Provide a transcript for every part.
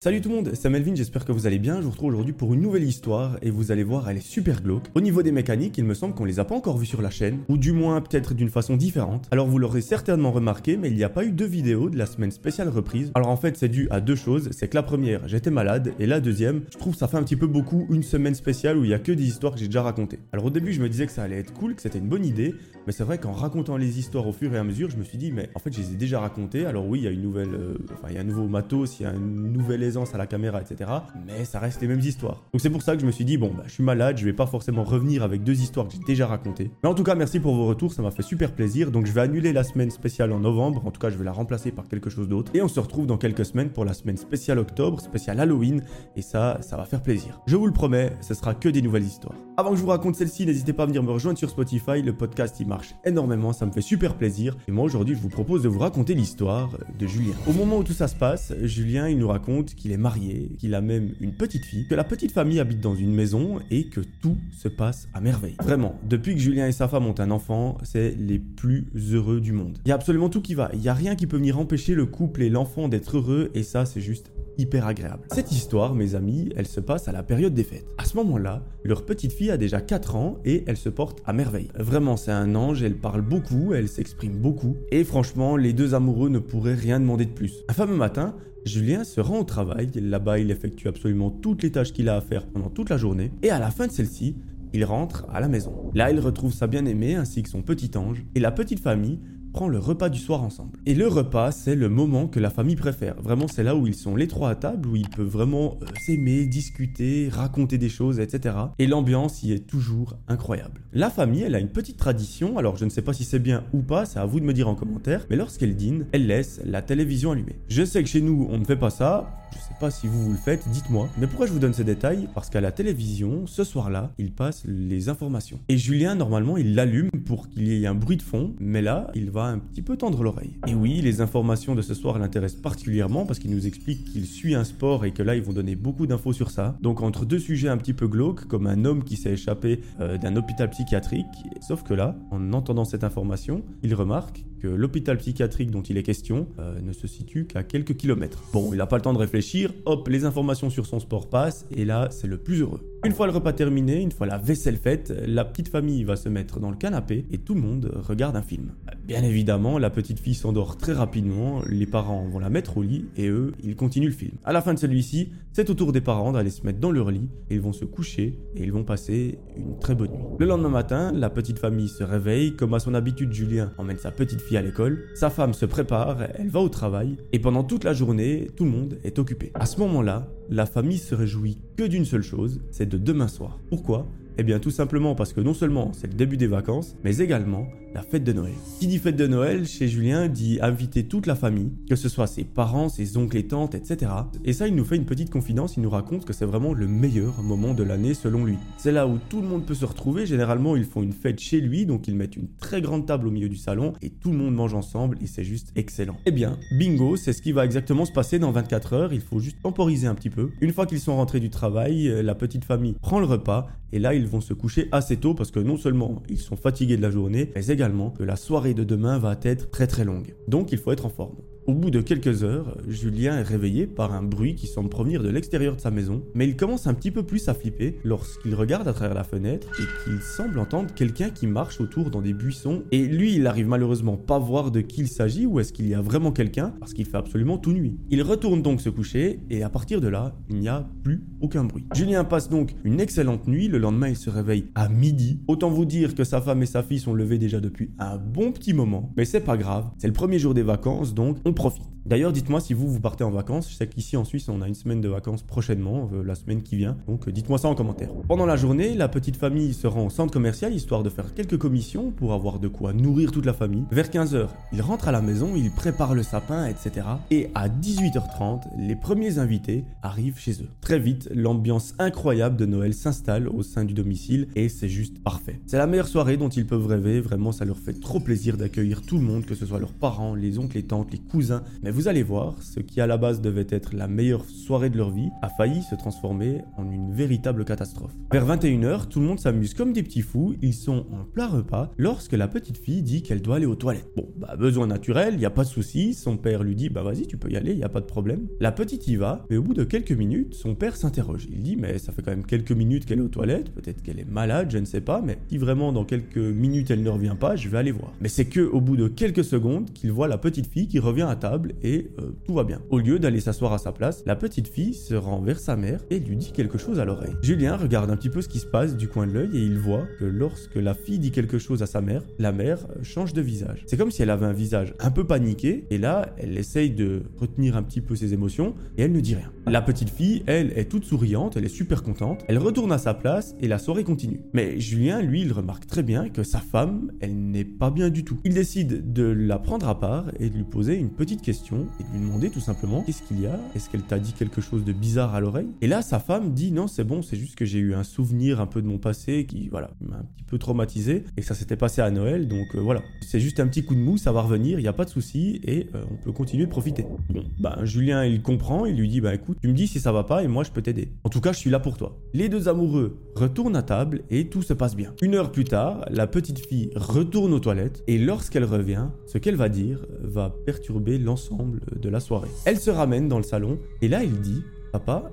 Salut tout le monde, c'est Melvin, j'espère que vous allez bien. Je vous retrouve aujourd'hui pour une nouvelle histoire et vous allez voir, elle est super glauque. Au niveau des mécaniques, il me semble qu'on les a pas encore vues sur la chaîne, ou du moins peut-être d'une façon différente. Alors vous l'aurez certainement remarqué, mais il n'y a pas eu de vidéo de la semaine spéciale reprise. Alors en fait, c'est dû à deux choses. C'est que la première, j'étais malade, et la deuxième, je trouve ça fait un petit peu beaucoup une semaine spéciale où il y a que des histoires que j'ai déjà racontées. Alors au début, je me disais que ça allait être cool, que c'était une bonne idée, mais c'est vrai qu'en racontant les histoires au fur et à mesure, je me suis dit, mais en fait, je les ai déjà racontées. Alors oui, il y a une nouvelle, euh, un nouveau matos, il y a une nouvelle à la caméra, mais ça reste les mêmes histoires. Donc c'est pour ça que je me suis dit, bon, bah, je suis malade, je vais pas forcément revenir avec deux histoires que j'ai déjà racontées. Mais en tout cas, merci pour vos retours, ça m'a fait super plaisir. Donc je vais annuler la semaine spéciale en novembre, en tout cas, je vais la remplacer par quelque chose d'autre. Et on se retrouve dans quelques semaines pour la semaine spéciale octobre, spéciale Halloween, et ça, ça va faire plaisir. Je vous le promets, ce sera que des nouvelles histoires. Avant que je vous raconte celle-ci, n'hésitez pas à venir me rejoindre sur Spotify, le podcast il marche énormément, ça me fait super plaisir. Et moi aujourd'hui, je vous propose de vous raconter l'histoire de Julien. Au moment où tout ça se passe, Julien, il nous raconte qu'il est marié, qu'il a même une petite fille, que la petite famille habite dans une maison et que tout se passe à merveille. Vraiment, depuis que Julien et sa femme ont un enfant, c'est les plus heureux du monde. Il y a absolument tout qui va, il n'y a rien qui peut venir empêcher le couple et l'enfant d'être heureux et ça c'est juste hyper agréable. Cette histoire, mes amis, elle se passe à la période des fêtes. À ce moment-là, leur petite fille a déjà 4 ans et elle se porte à merveille. Vraiment, c'est un ange, elle parle beaucoup, elle s'exprime beaucoup et franchement, les deux amoureux ne pourraient rien demander de plus. Un fameux matin, Julien se rend au travail, là-bas il effectue absolument toutes les tâches qu'il a à faire pendant toute la journée, et à la fin de celle-ci, il rentre à la maison. Là, il retrouve sa bien-aimée ainsi que son petit ange, et la petite famille le repas du soir ensemble. Et le repas, c'est le moment que la famille préfère. Vraiment, c'est là où ils sont les trois à table, où ils peuvent vraiment euh, s'aimer, discuter, raconter des choses, etc. Et l'ambiance y est toujours incroyable. La famille, elle a une petite tradition, alors je ne sais pas si c'est bien ou pas, c'est à vous de me dire en commentaire, mais lorsqu'elle dîne, elle laisse la télévision allumée. Je sais que chez nous, on ne fait pas ça, je sais pas si vous vous le faites, dites-moi. Mais pourquoi je vous donne ces détails? Parce qu'à la télévision, ce soir-là, il passe les informations. Et Julien, normalement, il l'allume pour qu'il y ait un bruit de fond, mais là, il va un petit peu tendre l'oreille. Et oui, les informations de ce soir l'intéressent particulièrement parce qu'il nous explique qu'il suit un sport et que là, ils vont donner beaucoup d'infos sur ça. Donc entre deux sujets un petit peu glauques, comme un homme qui s'est échappé euh, d'un hôpital psychiatrique, sauf que là, en entendant cette information, il remarque que l'hôpital psychiatrique dont il est question euh, ne se situe qu'à quelques kilomètres. Bon, il n'a pas le temps de réfléchir, hop, les informations sur son sport passent, et là, c'est le plus heureux. Une fois le repas terminé, une fois la vaisselle faite, la petite famille va se mettre dans le canapé et tout le monde regarde un film. Bien évidemment, la petite fille s'endort très rapidement, les parents vont la mettre au lit et eux, ils continuent le film. À la fin de celui-ci, c'est au tour des parents d'aller se mettre dans leur lit ils vont se coucher et ils vont passer une très bonne nuit. Le lendemain matin, la petite famille se réveille, comme à son habitude, Julien emmène sa petite fille à l'école, sa femme se prépare, elle va au travail et pendant toute la journée, tout le monde est occupé. À ce moment-là, la famille se réjouit que d'une seule chose, c'est de demain soir. Pourquoi? Eh bien tout simplement parce que non seulement c'est le début des vacances, mais également la fête de Noël. Qui dit fête de Noël, chez Julien, dit inviter toute la famille, que ce soit ses parents, ses oncles et tantes, etc. Et ça, il nous fait une petite confidence, il nous raconte que c'est vraiment le meilleur moment de l'année selon lui. C'est là où tout le monde peut se retrouver, généralement ils font une fête chez lui, donc ils mettent une très grande table au milieu du salon, et tout le monde mange ensemble, et c'est juste excellent. Eh bien, bingo, c'est ce qui va exactement se passer dans 24 heures, il faut juste temporiser un petit peu. Une fois qu'ils sont rentrés du travail, euh, la petite famille prend le repas, et là ils vont se coucher assez tôt, parce que non seulement ils sont fatigués de la journée, mais également que la soirée de demain va être très très longue. Donc il faut être en forme. Au bout de quelques heures, Julien est réveillé par un bruit qui semble provenir de l'extérieur de sa maison, mais il commence un petit peu plus à flipper lorsqu'il regarde à travers la fenêtre et qu'il semble entendre quelqu'un qui marche autour dans des buissons. Et lui, il arrive malheureusement pas voir de qui il s'agit ou est-ce qu'il y a vraiment quelqu'un parce qu'il fait absolument tout nuit. Il retourne donc se coucher et à partir de là, il n'y a plus aucun bruit. Julien passe donc une excellente nuit, le lendemain il se réveille à midi. Autant vous dire que sa femme et sa fille sont levés déjà depuis un bon petit moment, mais c'est pas grave, c'est le premier jour des vacances donc on profite. D'ailleurs, dites-moi si vous, vous partez en vacances. Je sais qu'ici en Suisse, on a une semaine de vacances prochainement, euh, la semaine qui vient. Donc euh, dites-moi ça en commentaire. Pendant la journée, la petite famille se rend au centre commercial histoire de faire quelques commissions pour avoir de quoi nourrir toute la famille. Vers 15h, ils rentrent à la maison, ils préparent le sapin, etc. Et à 18h30, les premiers invités arrivent chez eux. Très vite, l'ambiance incroyable de Noël s'installe au sein du domicile et c'est juste parfait. C'est la meilleure soirée dont ils peuvent rêver. Vraiment, ça leur fait trop plaisir d'accueillir tout le monde, que ce soit leurs parents, les oncles, les tantes, les cousins. Vous allez voir, ce qui à la base devait être la meilleure soirée de leur vie a failli se transformer en une véritable catastrophe. Vers 21h, tout le monde s'amuse comme des petits fous, ils sont en plein repas lorsque la petite fille dit qu'elle doit aller aux toilettes. Bon, bah besoin naturel, il y a pas de souci, son père lui dit bah vas-y, tu peux y aller, il y a pas de problème. La petite y va, mais au bout de quelques minutes, son père s'interroge. Il dit mais ça fait quand même quelques minutes qu'elle est aux toilettes, peut-être qu'elle est malade, je ne sais pas, mais si vraiment dans quelques minutes elle ne revient pas, je vais aller voir. Mais c'est que au bout de quelques secondes qu'il voit la petite fille qui revient à table et euh, tout va bien. Au lieu d'aller s'asseoir à sa place, la petite fille se rend vers sa mère et lui dit quelque chose à l'oreille. Julien regarde un petit peu ce qui se passe du coin de l'œil et il voit que lorsque la fille dit quelque chose à sa mère, la mère change de visage. C'est comme si elle avait un visage un peu paniqué et là, elle essaye de retenir un petit peu ses émotions et elle ne dit rien. La petite fille, elle, est toute souriante, elle est super contente, elle retourne à sa place et la soirée continue. Mais Julien, lui, il remarque très bien que sa femme, elle n'est pas bien du tout. Il décide de la prendre à part et de lui poser une petite question et de lui demander tout simplement qu'est-ce qu'il y a? Est-ce qu'elle t'a dit quelque chose de bizarre à l'oreille? Et là, sa femme dit non, c'est bon, c'est juste que j'ai eu un souvenir un peu de mon passé qui, voilà, m'a un petit peu traumatisé et ça s'était passé à Noël, donc euh, voilà. C'est juste un petit coup de mou, ça va revenir, il n'y a pas de souci et euh, on peut continuer de profiter. Bon, bah Julien, il comprend, il lui dit, bah écoute, tu me dis si ça va pas et moi je peux t'aider. En tout cas, je suis là pour toi. Les deux amoureux retournent à table et tout se passe bien. Une heure plus tard, la petite fille retourne aux toilettes et lorsqu'elle revient, ce qu'elle va dire va perturber l'ensemble de la soirée. Elle se ramène dans le salon et là, il dit, papa,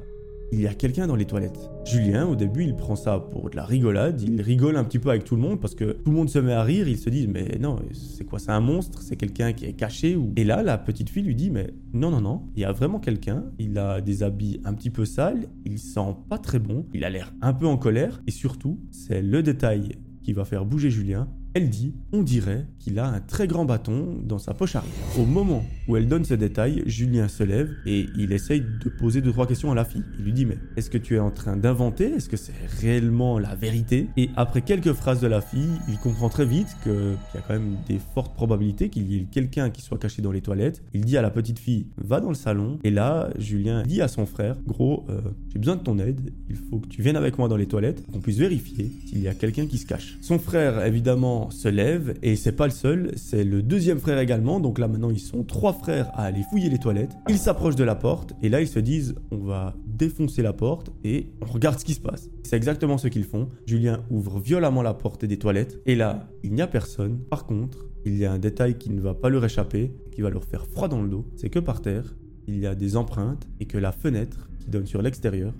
il y a quelqu'un dans les toilettes. Julien, au début, il prend ça pour de la rigolade, il rigole un petit peu avec tout le monde parce que tout le monde se met à rire, ils se disent mais non, c'est quoi, c'est un monstre, c'est quelqu'un qui est caché ou... Et là, la petite fille lui dit mais non, non, non, il y a vraiment quelqu'un, il a des habits un petit peu sales, il sent pas très bon, il a l'air un peu en colère. Et surtout, c'est le détail qui va faire bouger Julien, elle dit, on dirait qu'il a un très grand bâton dans sa poche arrière. Au moment où elle donne ce détail, Julien se lève et il essaye de poser deux trois questions à la fille. Il lui dit mais est-ce que tu es en train d'inventer? Est-ce que c'est réellement la vérité? Et après quelques phrases de la fille, il comprend très vite qu'il y a quand même des fortes probabilités qu'il y ait quelqu'un qui soit caché dans les toilettes. Il dit à la petite fille va dans le salon et là Julien dit à son frère gros euh, j'ai besoin de ton aide, il faut que tu viennes avec moi dans les toilettes, qu'on puisse vérifier s'il y a quelqu'un qui se cache. Son frère évidemment se lève et c'est pas le seul, c'est le deuxième frère également. Donc là maintenant ils sont trois frères à aller fouiller les toilettes. Ils s'approchent de la porte et là ils se disent on va défoncer la porte et on regarde ce qui se passe. C'est exactement ce qu'ils font. Julien ouvre violemment la porte des toilettes et là il n'y a personne. Par contre il y a un détail qui ne va pas leur échapper, qui va leur faire froid dans le dos, c'est que par terre il y a des empreintes et que la fenêtre qui donne sur l'extérieur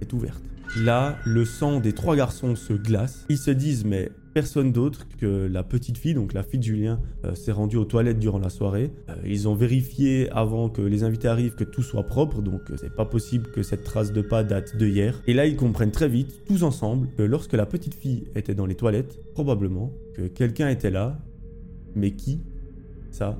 est ouverte. Là, le sang des trois garçons se glace. Ils se disent mais personne d'autre que la petite fille, donc la fille de Julien, euh, s'est rendue aux toilettes durant la soirée. Euh, ils ont vérifié avant que les invités arrivent que tout soit propre, donc euh, c'est pas possible que cette trace de pas date de hier. Et là, ils comprennent très vite, tous ensemble, que lorsque la petite fille était dans les toilettes, probablement que quelqu'un était là, mais qui? Ça,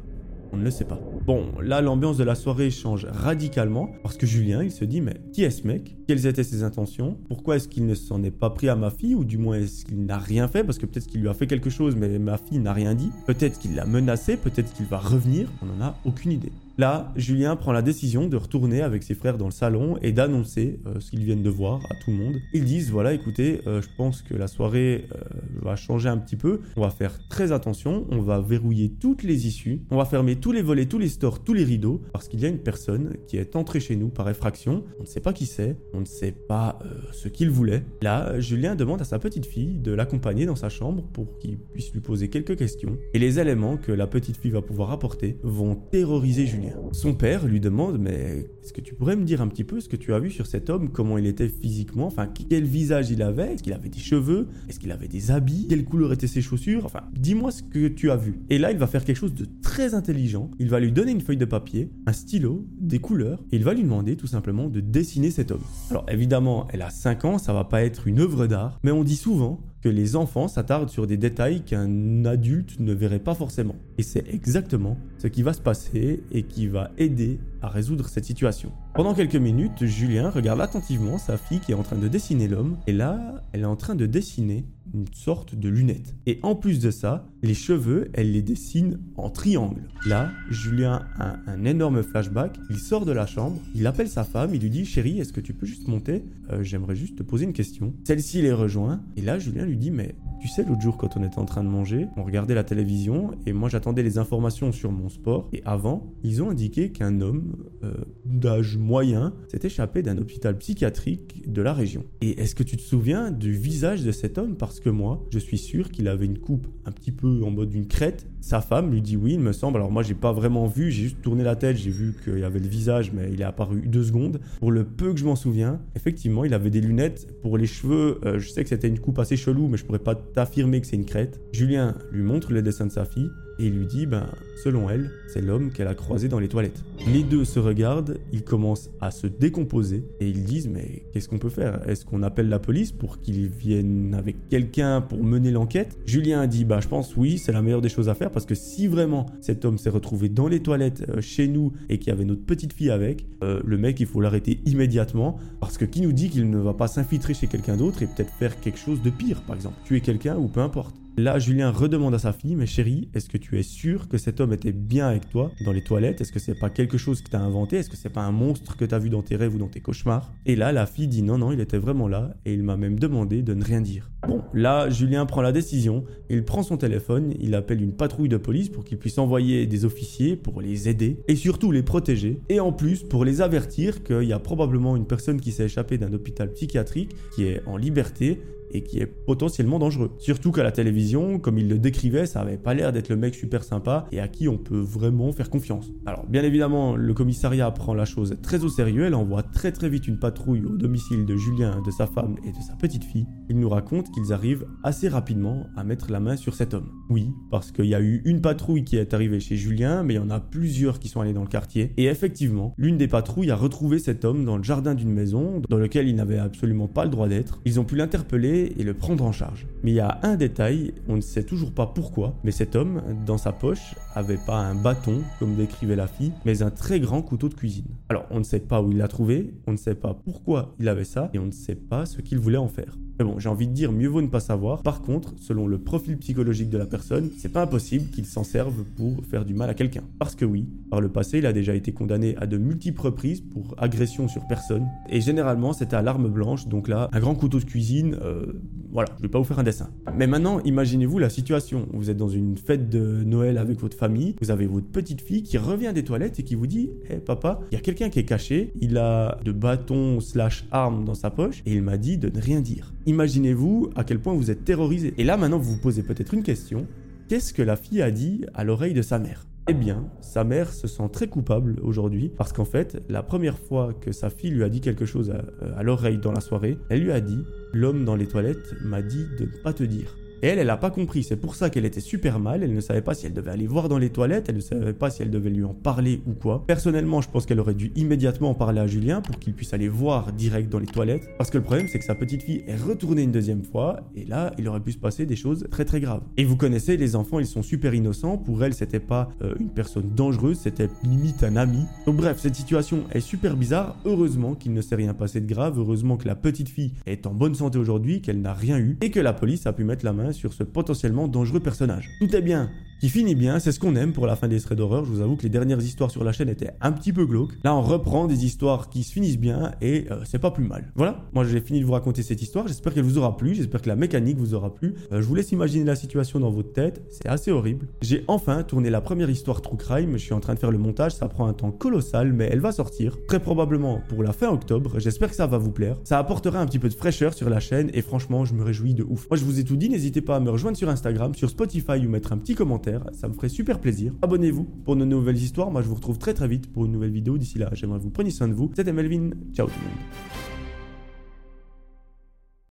on ne le sait pas. Bon, là, l'ambiance de la soirée change radicalement parce que Julien, il se dit, mais qui est ce mec? Quelles étaient ses intentions? Pourquoi est-ce qu'il ne s'en est pas pris à ma fille? Ou du moins, est-ce qu'il n'a rien fait? Parce que peut-être qu'il lui a fait quelque chose, mais ma fille n'a rien dit. Peut-être qu'il l'a menacé, peut-être qu'il va revenir. On n'en a aucune idée. Là, Julien prend la décision de retourner avec ses frères dans le salon et d'annoncer euh, ce qu'ils viennent de voir à tout le monde. Ils disent voilà, écoutez, euh, je pense que la soirée euh, va changer un petit peu. On va faire très attention, on va verrouiller toutes les issues, on va fermer tous les volets, tous les stores, tous les rideaux parce qu'il y a une personne qui est entrée chez nous par effraction. On ne sait pas qui c'est, on ne sait pas ce qu'il voulait. Là, Julien demande à sa petite fille de l'accompagner dans sa chambre pour qu'il puisse lui poser quelques questions. Et les éléments que la petite fille va pouvoir apporter vont terroriser Julien. Son père lui demande Mais est-ce que tu pourrais me dire un petit peu ce que tu as vu sur cet homme Comment il était physiquement Enfin, quel visage il avait? Est-ce qu'il avait des cheveux? Est-ce qu'il avait des habits? Quelle couleur étaient ses chaussures? Enfin, dis-moi ce que tu as vu. Et là, il va faire quelque chose de très intelligent. Il va lui donner une feuille de papier, un stylo, des couleurs, et il va lui demander tout simplement de dessiner cet homme. Alors évidemment, elle a 5 ans, ça va pas être une œuvre d'art, mais on dit souvent que les enfants s'attardent sur des détails qu'un adulte ne verrait pas forcément. Et c'est exactement ce qui va se passer et qui va aider à résoudre cette situation. Pendant quelques minutes, Julien regarde attentivement sa fille qui est en train de dessiner l'homme, et là, elle est en train de dessiner une sorte de lunette. Et en plus de ça, les cheveux, elle les dessine en triangle. Là, Julien a un énorme flashback. Il sort de la chambre, il appelle sa femme, il lui dit Chérie, est-ce que tu peux juste monter? Euh, J'aimerais juste te poser une question. Celle-ci les rejoint. Et là, Julien lui dit Mais tu sais, l'autre jour, quand on était en train de manger, on regardait la télévision et moi j'attendais les informations sur mon sport. Et avant, ils ont indiqué qu'un homme euh, d'âge moyen s'est échappé d'un hôpital psychiatrique de la région. Et est-ce que tu te souviens du visage de cet homme? Parce que moi, je suis sûr qu'il avait une coupe un petit peu en mode d'une crête. Sa femme lui dit oui, il me semble. Alors moi, j'ai pas vraiment vu, j'ai juste tourné la tête, j'ai vu qu'il y avait le visage, mais il est apparu deux secondes. Pour le peu que je m'en souviens, effectivement, il avait des lunettes. Pour les cheveux, euh, je sais que c'était une coupe assez chelou, mais je pourrais pas affirmer que c'est une crête. Julien lui montre le dessin de sa fille et lui dit, ben, selon elle, c'est l'homme qu'elle a croisé dans les toilettes. Les deux se regardent, ils commencent à se décomposer et ils disent, mais qu'est-ce qu'on peut faire? Est-ce qu'on appelle la police pour qu'ils viennent avec quelqu'un pour mener l'enquête? Julien dit, bah, je pense oui, c'est la meilleure des choses à faire parce que si vraiment cet homme s'est retrouvé dans les toilettes euh, chez nous et qu'il y avait notre petite fille avec, euh, le mec, il faut l'arrêter immédiatement parce que qui nous dit qu'il ne va pas s'infiltrer chez quelqu'un d'autre et peut-être faire quelque chose de pire, par exemple, tuer quelqu'un ou peu importe. Là, Julien redemande à sa fille, mais chérie, est-ce que tu es sûr que cet homme était bien avec toi dans les toilettes? Est-ce que c'est pas quelque chose que t'as inventé? Est-ce que c'est pas un monstre que t'as vu dans tes rêves ou dans tes cauchemars? Et là, la fille dit non, non, il était vraiment là et il m'a même demandé de ne rien dire. Bon, là, Julien prend la décision, il prend son téléphone, il appelle une patrouille de police pour qu'il puisse envoyer des officiers pour les aider et surtout les protéger et en plus pour les avertir qu'il y a probablement une personne qui s'est échappée d'un hôpital psychiatrique qui est en liberté et qui est potentiellement dangereux. Surtout qu'à la télévision, comme il le décrivait, ça avait pas l'air d'être le mec super sympa et à qui on peut vraiment faire confiance. Alors bien évidemment, le commissariat prend la chose très au sérieux, elle envoie très très vite une patrouille au domicile de Julien, de sa femme et de sa petite fille. Il nous raconte qu'ils arrivent assez rapidement à mettre la main sur cet homme. Oui, parce qu'il y a eu une patrouille qui est arrivée chez Julien, mais il y en a plusieurs qui sont allés dans le quartier. Et effectivement, l'une des patrouilles a retrouvé cet homme dans le jardin d'une maison dans lequel il n'avait absolument pas le droit d'être. Ils ont pu l'interpeller et le prendre en charge. Mais il y a un détail, on ne sait toujours pas pourquoi, mais cet homme, dans sa poche, avait pas un bâton, comme décrivait la fille, mais un très grand couteau de cuisine. Alors, on ne sait pas où il l'a trouvé, on ne sait pas pourquoi il avait ça, et on ne sait pas ce qu'il voulait en faire. Mais bon, j'ai envie de dire, mieux vaut ne pas savoir. Par contre, selon le profil psychologique de la personne, c'est pas impossible qu'il s'en serve pour faire du mal à quelqu'un. Parce que oui, par le passé, il a déjà été condamné à de multiples reprises pour agression sur personne. Et généralement, c'était à l'arme blanche, donc là, un grand couteau de cuisine, euh, voilà, je vais pas vous faire un dessin. Mais maintenant, imaginez-vous la situation. Vous êtes dans une fête de Noël avec votre famille, vous avez votre petite fille qui revient des toilettes et qui vous dit Hé papa, il y a quelqu'un qui est caché, il a de bâton slash arme dans sa poche et il m'a dit de ne rien dire. Imaginez-vous à quel point vous êtes terrorisé. Et là maintenant vous vous posez peut-être une question. Qu'est-ce que la fille a dit à l'oreille de sa mère? Eh bien, sa mère se sent très coupable aujourd'hui parce qu'en fait, la première fois que sa fille lui a dit quelque chose à, à l'oreille dans la soirée, elle lui a dit L'homme dans les toilettes m'a dit de ne pas te dire. Et elle, elle n'a pas compris. C'est pour ça qu'elle était super mal. Elle ne savait pas si elle devait aller voir dans les toilettes. Elle ne savait pas si elle devait lui en parler ou quoi. Personnellement, je pense qu'elle aurait dû immédiatement en parler à Julien pour qu'il puisse aller voir direct dans les toilettes. Parce que le problème, c'est que sa petite fille est retournée une deuxième fois. Et là, il aurait pu se passer des choses très très graves. Et vous connaissez, les enfants, ils sont super innocents. Pour elle, c'était pas euh, une personne dangereuse. C'était limite un ami. Donc bref, cette situation est super bizarre. Heureusement qu'il ne s'est rien passé de grave. Heureusement que la petite fille est en bonne santé aujourd'hui, qu'elle n'a rien eu. Et que la police a pu mettre la main sur ce potentiellement dangereux personnage. Tout est bien, qui finit bien, c'est ce qu'on aime pour la fin des threads d'horreur. Je vous avoue que les dernières histoires sur la chaîne étaient un petit peu glauques. Là, on reprend des histoires qui se finissent bien et euh, c'est pas plus mal. Voilà, moi j'ai fini de vous raconter cette histoire. J'espère qu'elle vous aura plu, j'espère que la mécanique vous aura plu. Euh, je vous laisse imaginer la situation dans votre tête, c'est assez horrible. J'ai enfin tourné la première histoire True Crime, je suis en train de faire le montage, ça prend un temps colossal, mais elle va sortir très probablement pour la fin octobre. J'espère que ça va vous plaire. Ça apportera un petit peu de fraîcheur sur la chaîne et franchement, je me réjouis de ouf. Moi, je vous ai tout dit, n'hésitez pas à me rejoindre sur Instagram, sur Spotify ou mettre un petit commentaire, ça me ferait super plaisir. Abonnez-vous pour de nouvelles histoires. Moi, je vous retrouve très très vite pour une nouvelle vidéo. D'ici là, j'aimerais vous preniez soin de vous. C'était Melvin. Ciao tout le monde.